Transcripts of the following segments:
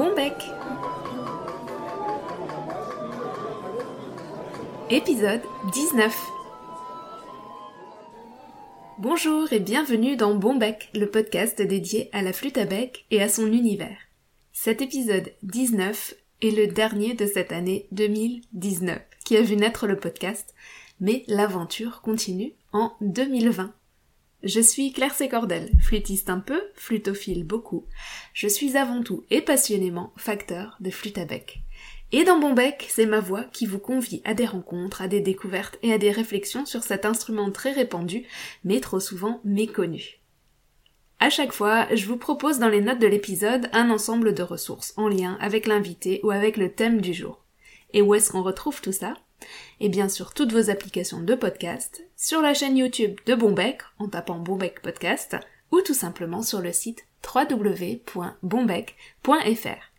Bon bec Épisode 19 Bonjour et bienvenue dans Bon bec, le podcast dédié à la flûte à bec et à son univers. Cet épisode 19 est le dernier de cette année 2019 qui a vu naître le podcast, mais l'aventure continue en 2020. Je suis Claire Sécordel, flûtiste un peu, flutophile beaucoup. Je suis avant tout et passionnément facteur de flûte à bec. Et dans Bon Bec, c'est ma voix qui vous convie à des rencontres, à des découvertes et à des réflexions sur cet instrument très répandu, mais trop souvent méconnu. À chaque fois, je vous propose dans les notes de l'épisode un ensemble de ressources en lien avec l'invité ou avec le thème du jour. Et où est-ce qu'on retrouve tout ça? Et bien sûr toutes vos applications de podcast, sur la chaîne YouTube de Bombec en tapant Bombec Podcast ou tout simplement sur le site www.bombec.fr.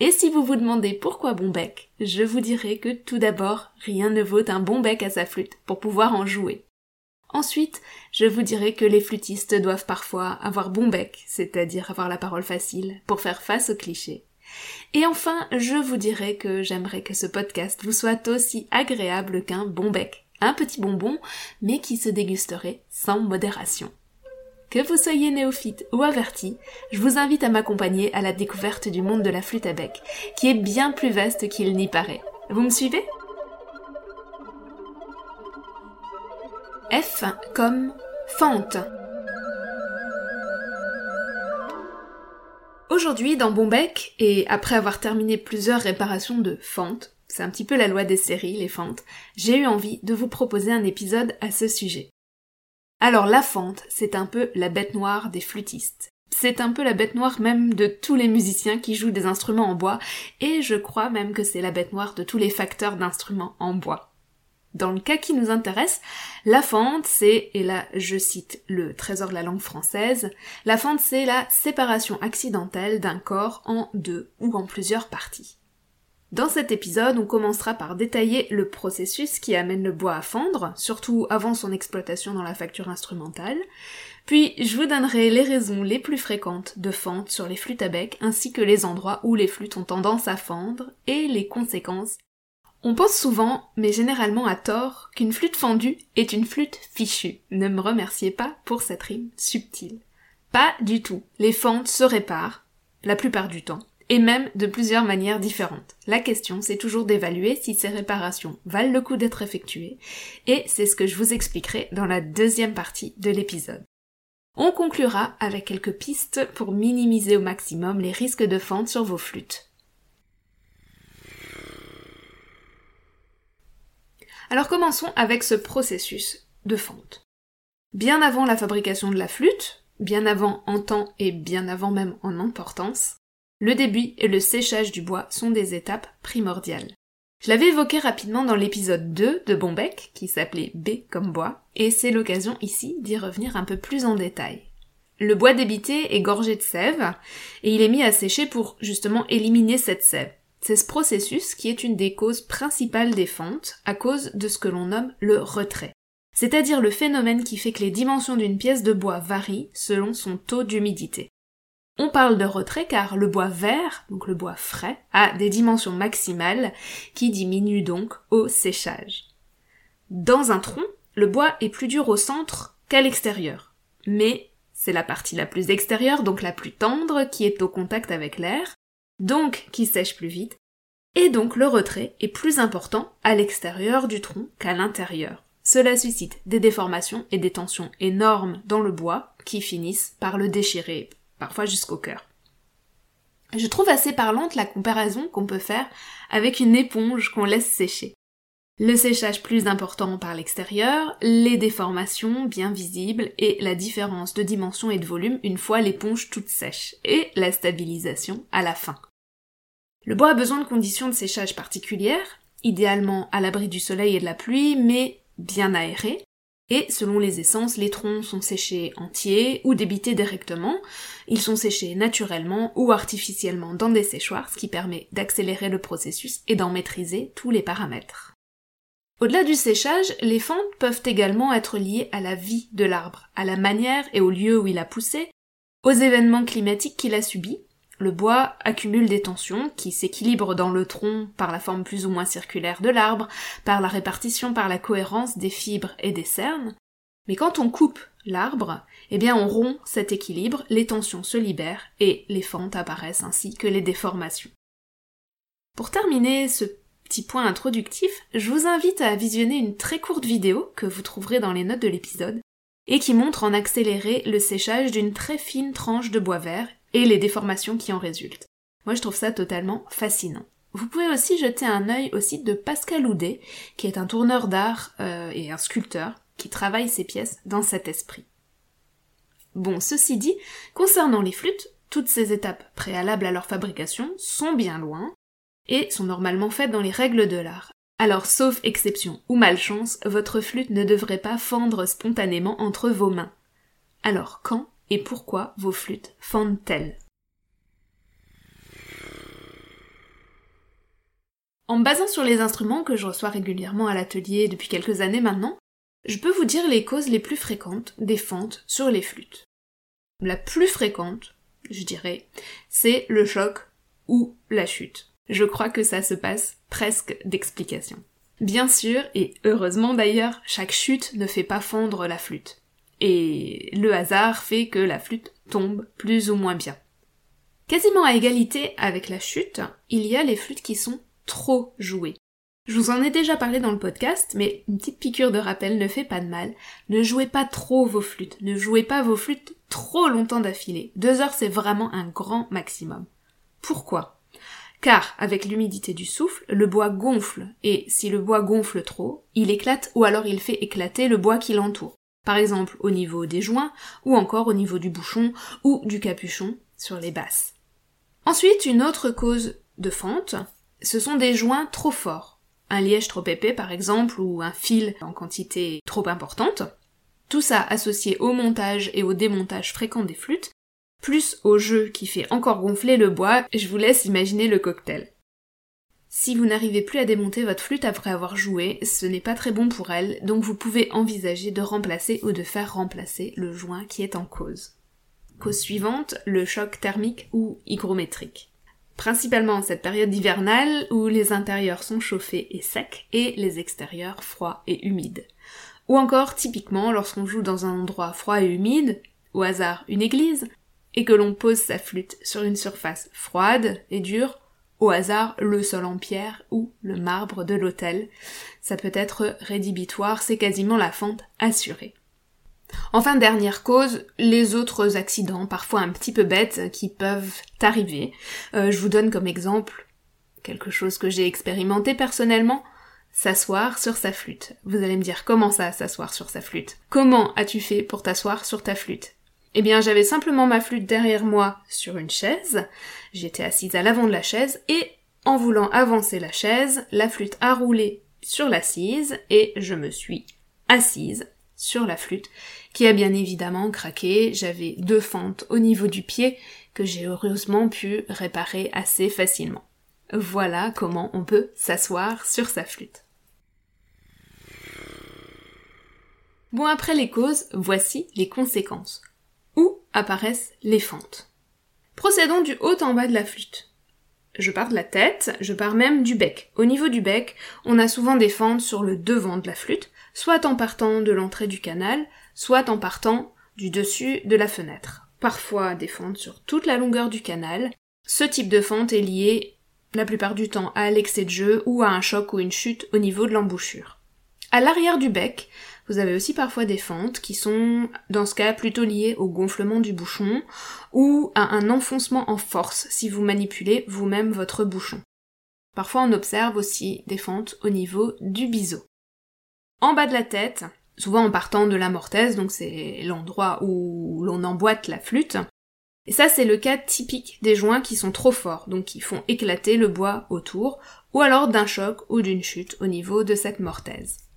Et si vous vous demandez pourquoi Bombec, je vous dirai que tout d'abord, rien ne vaut un bon bec à sa flûte pour pouvoir en jouer. Ensuite, je vous dirai que les flûtistes doivent parfois avoir bon bec, c'est-à-dire avoir la parole facile, pour faire face aux clichés. Et enfin, je vous dirai que j'aimerais que ce podcast vous soit aussi agréable qu'un bon bec, un petit bonbon, mais qui se dégusterait sans modération. Que vous soyez néophyte ou averti, je vous invite à m'accompagner à la découverte du monde de la flûte à bec, qui est bien plus vaste qu'il n'y paraît. Vous me suivez? F comme fente. Aujourd'hui, dans Bombec, et après avoir terminé plusieurs réparations de fentes, c'est un petit peu la loi des séries, les fentes, j'ai eu envie de vous proposer un épisode à ce sujet. Alors la fente, c'est un peu la bête noire des flûtistes. C'est un peu la bête noire même de tous les musiciens qui jouent des instruments en bois, et je crois même que c'est la bête noire de tous les facteurs d'instruments en bois. Dans le cas qui nous intéresse, la fente, c'est, et là je cite le trésor de la langue française, la fente c'est la séparation accidentelle d'un corps en deux ou en plusieurs parties. Dans cet épisode, on commencera par détailler le processus qui amène le bois à fendre, surtout avant son exploitation dans la facture instrumentale, puis je vous donnerai les raisons les plus fréquentes de fente sur les flûtes à bec, ainsi que les endroits où les flûtes ont tendance à fendre, et les conséquences on pense souvent, mais généralement à tort, qu'une flûte fendue est une flûte fichue. Ne me remerciez pas pour cette rime subtile. Pas du tout. Les fentes se réparent, la plupart du temps, et même de plusieurs manières différentes. La question, c'est toujours d'évaluer si ces réparations valent le coup d'être effectuées, et c'est ce que je vous expliquerai dans la deuxième partie de l'épisode. On conclura avec quelques pistes pour minimiser au maximum les risques de fente sur vos flûtes. Alors commençons avec ce processus de fente. Bien avant la fabrication de la flûte, bien avant en temps et bien avant même en importance, le début et le séchage du bois sont des étapes primordiales. Je l'avais évoqué rapidement dans l'épisode 2 de Bombec, qui s'appelait B comme bois, et c'est l'occasion ici d'y revenir un peu plus en détail. Le bois débité est gorgé de sève, et il est mis à sécher pour justement éliminer cette sève. C'est ce processus qui est une des causes principales des fentes, à cause de ce que l'on nomme le retrait. C'est-à-dire le phénomène qui fait que les dimensions d'une pièce de bois varient selon son taux d'humidité. On parle de retrait car le bois vert, donc le bois frais, a des dimensions maximales qui diminuent donc au séchage. Dans un tronc, le bois est plus dur au centre qu'à l'extérieur. Mais c'est la partie la plus extérieure, donc la plus tendre, qui est au contact avec l'air, donc qui sèche plus vite, et donc le retrait est plus important à l'extérieur du tronc qu'à l'intérieur. Cela suscite des déformations et des tensions énormes dans le bois qui finissent par le déchirer, parfois jusqu'au cœur. Je trouve assez parlante la comparaison qu'on peut faire avec une éponge qu'on laisse sécher. Le séchage plus important par l'extérieur, les déformations bien visibles et la différence de dimension et de volume une fois l'éponge toute sèche, et la stabilisation à la fin. Le bois a besoin de conditions de séchage particulières, idéalement à l'abri du soleil et de la pluie, mais bien aérées, et selon les essences, les troncs sont séchés entiers ou débités directement, ils sont séchés naturellement ou artificiellement dans des séchoirs, ce qui permet d'accélérer le processus et d'en maîtriser tous les paramètres. Au-delà du séchage, les fentes peuvent également être liées à la vie de l'arbre, à la manière et au lieu où il a poussé, aux événements climatiques qu'il a subis, Le bois accumule des tensions qui s'équilibrent dans le tronc par la forme plus ou moins circulaire de l'arbre, par la répartition, par la cohérence des fibres et des cernes. Mais quand on coupe l'arbre, eh bien on rompt cet équilibre, les tensions se libèrent et les fentes apparaissent ainsi que les déformations. Pour terminer ce petit point introductif, je vous invite à visionner une très courte vidéo que vous trouverez dans les notes de l'épisode et qui montre en accéléré le séchage d'une très fine tranche de bois vert et les déformations qui en résultent. Moi je trouve ça totalement fascinant. Vous pouvez aussi jeter un œil au site de Pascal Houdet, qui est un tourneur d'art euh, et un sculpteur, qui travaille ses pièces dans cet esprit. Bon, ceci dit, concernant les flûtes, toutes ces étapes préalables à leur fabrication sont bien loin, et sont normalement faites dans les règles de l'art. Alors, sauf exception ou malchance, votre flûte ne devrait pas fendre spontanément entre vos mains. Alors, quand et pourquoi vos flûtes fendent-elles En me basant sur les instruments que je reçois régulièrement à l'atelier depuis quelques années maintenant, je peux vous dire les causes les plus fréquentes des fentes sur les flûtes. La plus fréquente, je dirais, c'est le choc ou la chute. Je crois que ça se passe presque d'explication. Bien sûr, et heureusement d'ailleurs, chaque chute ne fait pas fondre la flûte. Et le hasard fait que la flûte tombe plus ou moins bien. Quasiment à égalité avec la chute, il y a les flûtes qui sont trop jouées. Je vous en ai déjà parlé dans le podcast, mais une petite piqûre de rappel ne fait pas de mal. Ne jouez pas trop vos flûtes, ne jouez pas vos flûtes trop longtemps d'affilée. Deux heures c'est vraiment un grand maximum. Pourquoi? Car avec l'humidité du souffle, le bois gonfle, et si le bois gonfle trop, il éclate ou alors il fait éclater le bois qui l'entoure. Par exemple au niveau des joints, ou encore au niveau du bouchon ou du capuchon sur les basses. Ensuite, une autre cause de fente, ce sont des joints trop forts. Un liège trop épais par exemple, ou un fil en quantité trop importante. Tout ça associé au montage et au démontage fréquent des flûtes, plus au jeu qui fait encore gonfler le bois, je vous laisse imaginer le cocktail. Si vous n'arrivez plus à démonter votre flûte après avoir joué, ce n'est pas très bon pour elle, donc vous pouvez envisager de remplacer ou de faire remplacer le joint qui est en cause. Cause suivante, le choc thermique ou hygrométrique. Principalement en cette période hivernale où les intérieurs sont chauffés et secs et les extérieurs froids et humides. Ou encore typiquement lorsqu'on joue dans un endroit froid et humide, au hasard une église, et que l'on pose sa flûte sur une surface froide et dure, au hasard le sol en pierre ou le marbre de l'hôtel. Ça peut être rédhibitoire, c'est quasiment la fente assurée. Enfin, dernière cause, les autres accidents, parfois un petit peu bêtes, qui peuvent arriver. Euh, je vous donne comme exemple quelque chose que j'ai expérimenté personnellement, s'asseoir sur sa flûte. Vous allez me dire comment ça, s'asseoir sur sa flûte? Comment as-tu fait pour t'asseoir sur ta flûte? Eh bien, j'avais simplement ma flûte derrière moi sur une chaise, j'étais assise à l'avant de la chaise, et en voulant avancer la chaise, la flûte a roulé sur l'assise, et je me suis assise sur la flûte, qui a bien évidemment craqué, j'avais deux fentes au niveau du pied, que j'ai heureusement pu réparer assez facilement. Voilà comment on peut s'asseoir sur sa flûte. Bon, après les causes, voici les conséquences apparaissent les fentes. Procédons du haut en bas de la flûte. Je pars de la tête, je pars même du bec. Au niveau du bec, on a souvent des fentes sur le devant de la flûte, soit en partant de l'entrée du canal, soit en partant du dessus de la fenêtre. Parfois des fentes sur toute la longueur du canal. Ce type de fente est lié la plupart du temps à l'excès de jeu ou à un choc ou une chute au niveau de l'embouchure. À l'arrière du bec, vous avez aussi parfois des fentes qui sont, dans ce cas, plutôt liées au gonflement du bouchon ou à un enfoncement en force si vous manipulez vous-même votre bouchon. Parfois on observe aussi des fentes au niveau du biseau. En bas de la tête, souvent en partant de la mortaise, donc c'est l'endroit où l'on emboîte la flûte, et ça c'est le cas typique des joints qui sont trop forts, donc qui font éclater le bois autour, ou alors d'un choc ou d'une chute au niveau de cette mortaise.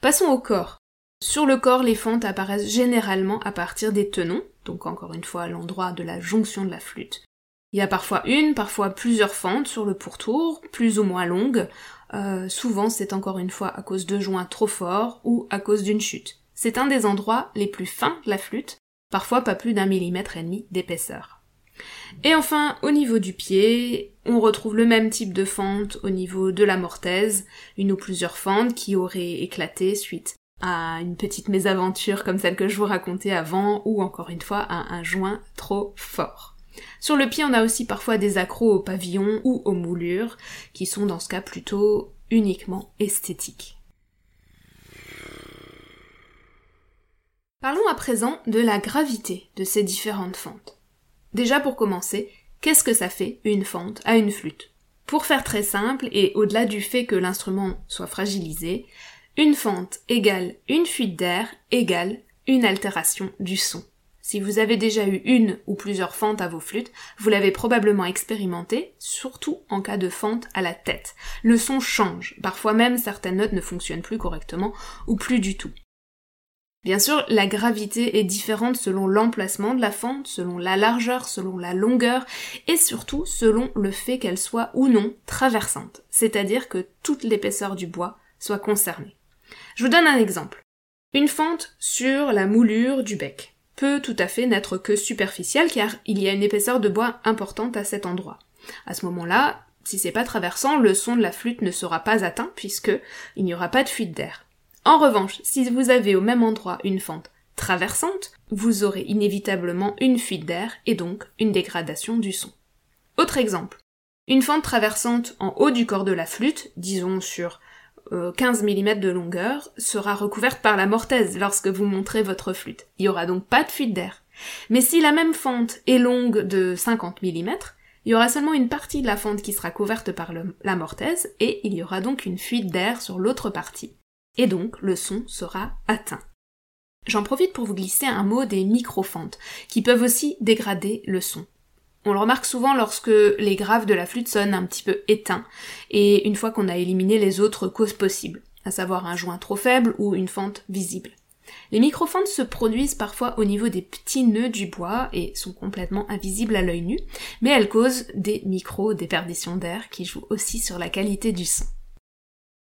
Passons au corps. Sur le corps, les fentes apparaissent généralement à partir des tenons, donc encore une fois à l'endroit de la jonction de la flûte. Il y a parfois une, parfois plusieurs fentes sur le pourtour, plus ou moins longues. Euh, souvent c'est encore une fois à cause de joints trop forts ou à cause d'une chute. C'est un des endroits les plus fins de la flûte, parfois pas plus d'un millimètre et demi d'épaisseur. Et enfin, au niveau du pied, on retrouve le même type de fente au niveau de la mortaise, une ou plusieurs fentes qui auraient éclaté suite à une petite mésaventure comme celle que je vous racontais avant, ou encore une fois à un joint trop fort. Sur le pied, on a aussi parfois des accros au pavillon ou aux moulures, qui sont dans ce cas plutôt uniquement esthétiques. Parlons à présent de la gravité de ces différentes fentes. Déjà pour commencer, qu'est-ce que ça fait une fente à une flûte? Pour faire très simple, et au-delà du fait que l'instrument soit fragilisé, une fente égale une fuite d'air égale une altération du son. Si vous avez déjà eu une ou plusieurs fentes à vos flûtes, vous l'avez probablement expérimenté, surtout en cas de fente à la tête. Le son change, parfois même certaines notes ne fonctionnent plus correctement ou plus du tout. Bien sûr, la gravité est différente selon l'emplacement de la fente, selon la largeur, selon la longueur, et surtout selon le fait qu'elle soit ou non traversante, c'est-à-dire que toute l'épaisseur du bois soit concernée. Je vous donne un exemple. Une fente sur la moulure du bec peut tout à fait n'être que superficielle car il y a une épaisseur de bois importante à cet endroit. À ce moment-là, si c'est pas traversant, le son de la flûte ne sera pas atteint puisque il n'y aura pas de fuite d'air. En revanche, si vous avez au même endroit une fente traversante, vous aurez inévitablement une fuite d'air et donc une dégradation du son. Autre exemple. Une fente traversante en haut du corps de la flûte, disons sur 15 euh, mm de longueur, sera recouverte par la mortaise lorsque vous montrez votre flûte. Il n'y aura donc pas de fuite d'air. Mais si la même fente est longue de 50 mm, il y aura seulement une partie de la fente qui sera couverte par la mortaise et il y aura donc une fuite d'air sur l'autre partie et donc le son sera atteint. J'en profite pour vous glisser un mot des microphantes, qui peuvent aussi dégrader le son. On le remarque souvent lorsque les graves de la flûte sonnent un petit peu éteints, et une fois qu'on a éliminé les autres causes possibles, à savoir un joint trop faible ou une fente visible. Les microphantes se produisent parfois au niveau des petits nœuds du bois et sont complètement invisibles à l'œil nu, mais elles causent des micro-déperditions d'air qui jouent aussi sur la qualité du son.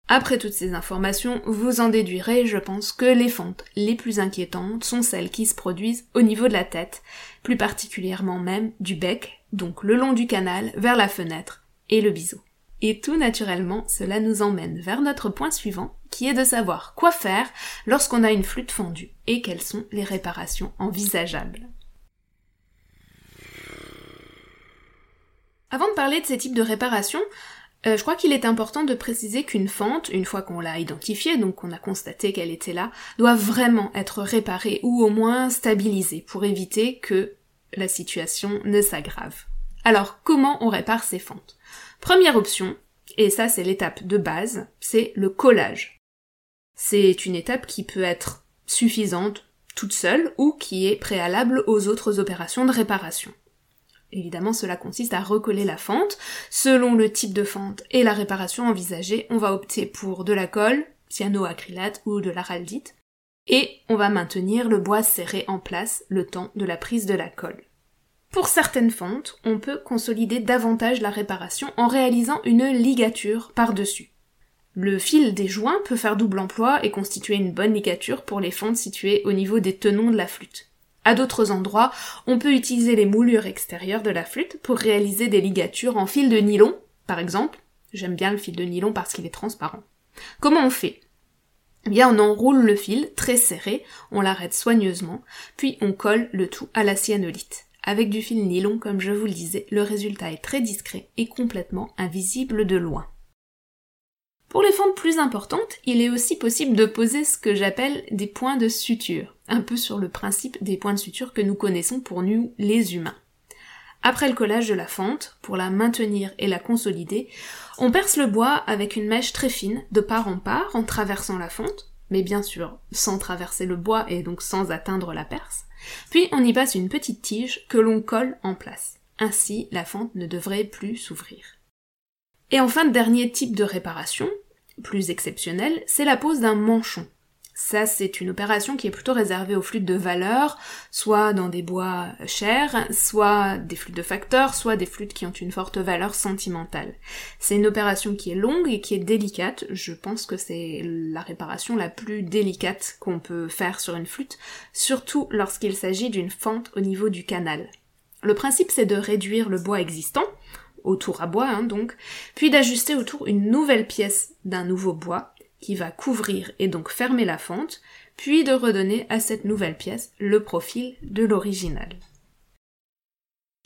Après toutes ces informations, vous en déduirez, je pense, que les fentes les plus inquiétantes sont celles qui se produisent au niveau de la tête, plus particulièrement même du bec, donc le long du canal, vers la fenêtre et le biseau. Et tout naturellement, cela nous emmène vers notre point suivant, qui est de savoir quoi faire lorsqu'on a une flûte fendue et quelles sont les réparations envisageables. Avant de parler de ces types de réparations, euh, je crois qu'il est important de préciser qu'une fente, une fois qu'on l'a identifiée, donc qu'on a constaté qu'elle était là, doit vraiment être réparée ou au moins stabilisée pour éviter que la situation ne s'aggrave. Alors, comment on répare ces fentes? Première option, et ça c'est l'étape de base, c'est le collage. C'est une étape qui peut être suffisante toute seule ou qui est préalable aux autres opérations de réparation. Évidemment, cela consiste à recoller la fente. Selon le type de fente et la réparation envisagée, on va opter pour de la colle, cyanoacrylate ou de l'araldite, et on va maintenir le bois serré en place le temps de la prise de la colle. Pour certaines fentes, on peut consolider davantage la réparation en réalisant une ligature par-dessus. Le fil des joints peut faire double emploi et constituer une bonne ligature pour les fentes situées au niveau des tenons de la flûte. À d'autres endroits, on peut utiliser les moulures extérieures de la flûte pour réaliser des ligatures en fil de nylon, par exemple. J'aime bien le fil de nylon parce qu'il est transparent. Comment on fait? Eh bien, on enroule le fil très serré, on l'arrête soigneusement, puis on colle le tout à la cyanolite. Avec du fil nylon, comme je vous le disais, le résultat est très discret et complètement invisible de loin. Pour les fentes plus importantes, il est aussi possible de poser ce que j'appelle des points de suture, un peu sur le principe des points de suture que nous connaissons pour nous les humains. Après le collage de la fente, pour la maintenir et la consolider, on perce le bois avec une mèche très fine, de part en part, en traversant la fente, mais bien sûr sans traverser le bois et donc sans atteindre la perce, puis on y passe une petite tige que l'on colle en place. Ainsi, la fente ne devrait plus s'ouvrir. Et enfin, dernier type de réparation, plus exceptionnel, c'est la pose d'un manchon. Ça, c'est une opération qui est plutôt réservée aux flûtes de valeur, soit dans des bois chers, soit des flûtes de facteurs, soit des flûtes qui ont une forte valeur sentimentale. C'est une opération qui est longue et qui est délicate. Je pense que c'est la réparation la plus délicate qu'on peut faire sur une flûte, surtout lorsqu'il s'agit d'une fente au niveau du canal. Le principe c'est de réduire le bois existant, autour à bois hein, donc, puis d'ajuster autour une nouvelle pièce d'un nouveau bois qui va couvrir et donc fermer la fente, puis de redonner à cette nouvelle pièce le profil de l'original.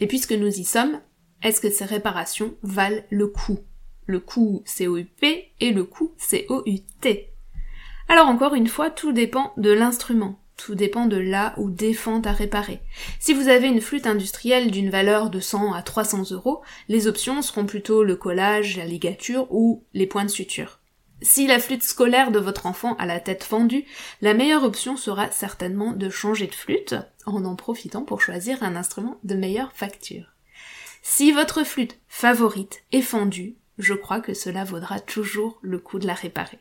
Et puisque nous y sommes, est-ce que ces réparations valent le coup? Le coût C-O-U-P et le coût C-O-U-T. Alors encore une fois, tout dépend de l'instrument. Tout dépend de là où des fentes à réparer. Si vous avez une flûte industrielle d'une valeur de 100 à 300 euros, les options seront plutôt le collage, la ligature ou les points de suture. Si la flûte scolaire de votre enfant a la tête fendue, la meilleure option sera certainement de changer de flûte, en en profitant pour choisir un instrument de meilleure facture. Si votre flûte favorite est fendue, je crois que cela vaudra toujours le coup de la réparer.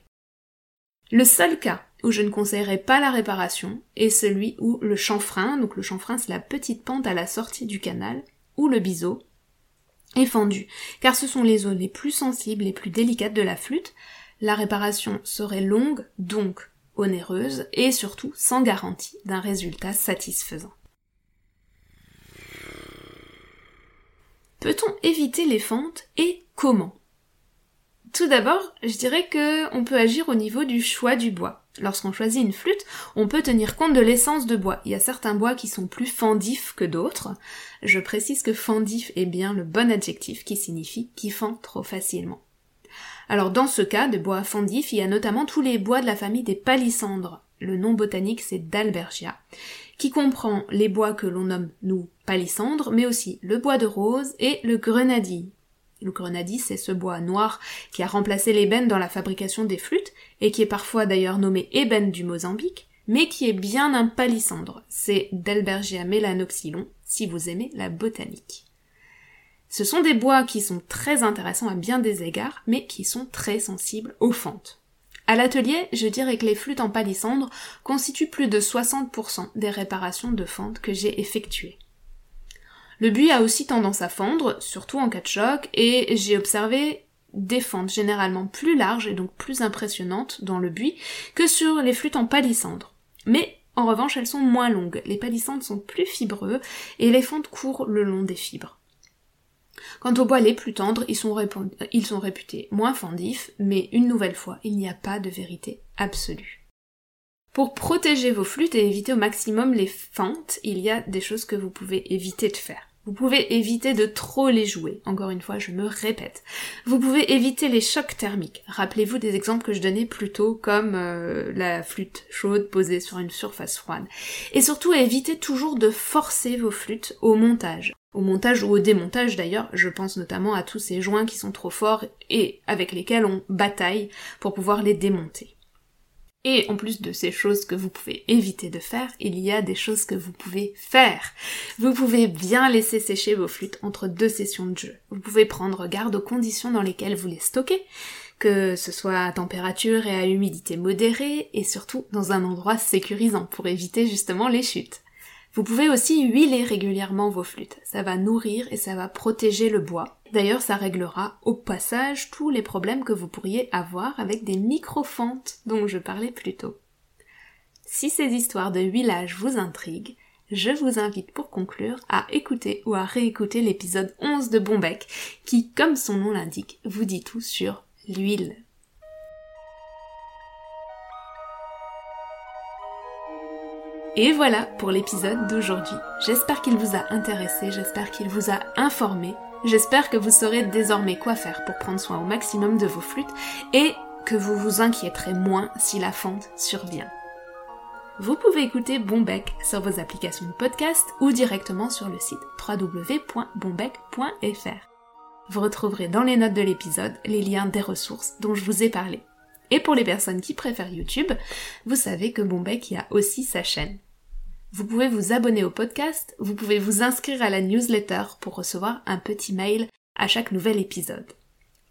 Le seul cas où je ne conseillerais pas la réparation est celui où le chanfrein, donc le chanfrein c'est la petite pente à la sortie du canal, ou le biseau, est fendu, car ce sont les zones les plus sensibles, les plus délicates de la flûte. La réparation serait longue, donc onéreuse, et surtout sans garantie d'un résultat satisfaisant. Peut-on éviter les fentes et comment? Tout d'abord, je dirais que on peut agir au niveau du choix du bois. Lorsqu'on choisit une flûte, on peut tenir compte de l'essence de bois. Il y a certains bois qui sont plus fendifs que d'autres. Je précise que fendif est bien le bon adjectif qui signifie qui fend trop facilement. Alors dans ce cas de bois fendif, il y a notamment tous les bois de la famille des palissandres. Le nom botanique c'est d'Albergia, qui comprend les bois que l'on nomme nous palissandres, mais aussi le bois de rose et le grenadille. Le grenadis, c'est ce bois noir qui a remplacé l'ébène dans la fabrication des flûtes, et qui est parfois d'ailleurs nommé ébène du Mozambique, mais qui est bien un palissandre. C'est Delbergia melanoxylon, si vous aimez la botanique. Ce sont des bois qui sont très intéressants à bien des égards, mais qui sont très sensibles aux fentes. À l'atelier, je dirais que les flûtes en palissandre constituent plus de 60% des réparations de fentes que j'ai effectuées. Le buis a aussi tendance à fendre, surtout en cas de choc, et j'ai observé des fentes généralement plus larges et donc plus impressionnantes dans le buis que sur les flûtes en palissandre. Mais en revanche, elles sont moins longues. Les palissandres sont plus fibreux et les fentes courent le long des fibres. Quant aux bois les plus tendres, ils sont, ils sont réputés moins fendifs, mais une nouvelle fois, il n'y a pas de vérité absolue. Pour protéger vos flûtes et éviter au maximum les fentes, il y a des choses que vous pouvez éviter de faire. Vous pouvez éviter de trop les jouer. Encore une fois, je me répète. Vous pouvez éviter les chocs thermiques. Rappelez-vous des exemples que je donnais plus tôt, comme euh, la flûte chaude posée sur une surface froide. Et surtout, évitez toujours de forcer vos flûtes au montage. Au montage ou au démontage d'ailleurs, je pense notamment à tous ces joints qui sont trop forts et avec lesquels on bataille pour pouvoir les démonter. Et en plus de ces choses que vous pouvez éviter de faire, il y a des choses que vous pouvez faire. Vous pouvez bien laisser sécher vos flûtes entre deux sessions de jeu. Vous pouvez prendre garde aux conditions dans lesquelles vous les stockez, que ce soit à température et à humidité modérée, et surtout dans un endroit sécurisant pour éviter justement les chutes. Vous pouvez aussi huiler régulièrement vos flûtes. Ça va nourrir et ça va protéger le bois. D'ailleurs, ça réglera au passage tous les problèmes que vous pourriez avoir avec des micro-fentes dont je parlais plus tôt. Si ces histoires de huilage vous intriguent, je vous invite pour conclure à écouter ou à réécouter l'épisode 11 de Bombec qui, comme son nom l'indique, vous dit tout sur l'huile. Et voilà pour l'épisode d'aujourd'hui. J'espère qu'il vous a intéressé, j'espère qu'il vous a informé, j'espère que vous saurez désormais quoi faire pour prendre soin au maximum de vos flûtes et que vous vous inquiéterez moins si la fente survient. Vous pouvez écouter Bombec sur vos applications de podcast ou directement sur le site www.bombec.fr. Vous retrouverez dans les notes de l'épisode les liens des ressources dont je vous ai parlé. Et pour les personnes qui préfèrent YouTube, vous savez que Bombec y a aussi sa chaîne. Vous pouvez vous abonner au podcast, vous pouvez vous inscrire à la newsletter pour recevoir un petit mail à chaque nouvel épisode.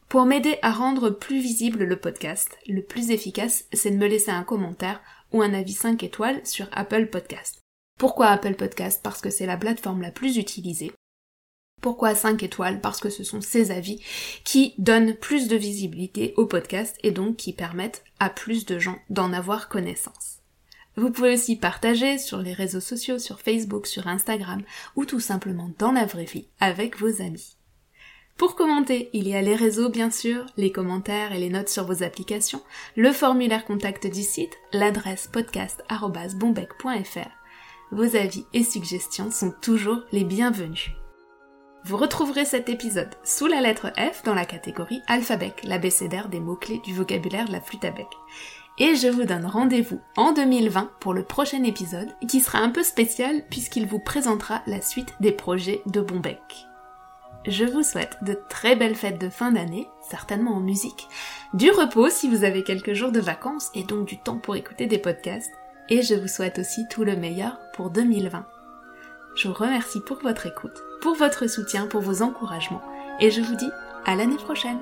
Pour m'aider à rendre plus visible le podcast, le plus efficace, c'est de me laisser un commentaire ou un avis 5 étoiles sur Apple Podcast. Pourquoi Apple Podcast? Parce que c'est la plateforme la plus utilisée. Pourquoi 5 étoiles? Parce que ce sont ces avis qui donnent plus de visibilité au podcast et donc qui permettent à plus de gens d'en avoir connaissance. Vous pouvez aussi partager sur les réseaux sociaux, sur Facebook, sur Instagram, ou tout simplement dans la vraie vie avec vos amis. Pour commenter, il y a les réseaux bien sûr, les commentaires et les notes sur vos applications, le formulaire contact du site, l'adresse podcast.bombec.fr. Vos avis et suggestions sont toujours les bienvenus. Vous retrouverez cet épisode sous la lettre F dans la catégorie alphabet, l'abécédaire des mots-clés du vocabulaire de la flûte à bec. Et je vous donne rendez-vous en 2020 pour le prochain épisode qui sera un peu spécial puisqu'il vous présentera la suite des projets de Bombec. Je vous souhaite de très belles fêtes de fin d'année, certainement en musique, du repos si vous avez quelques jours de vacances et donc du temps pour écouter des podcasts, et je vous souhaite aussi tout le meilleur pour 2020. Je vous remercie pour votre écoute, pour votre soutien, pour vos encouragements, et je vous dis à l'année prochaine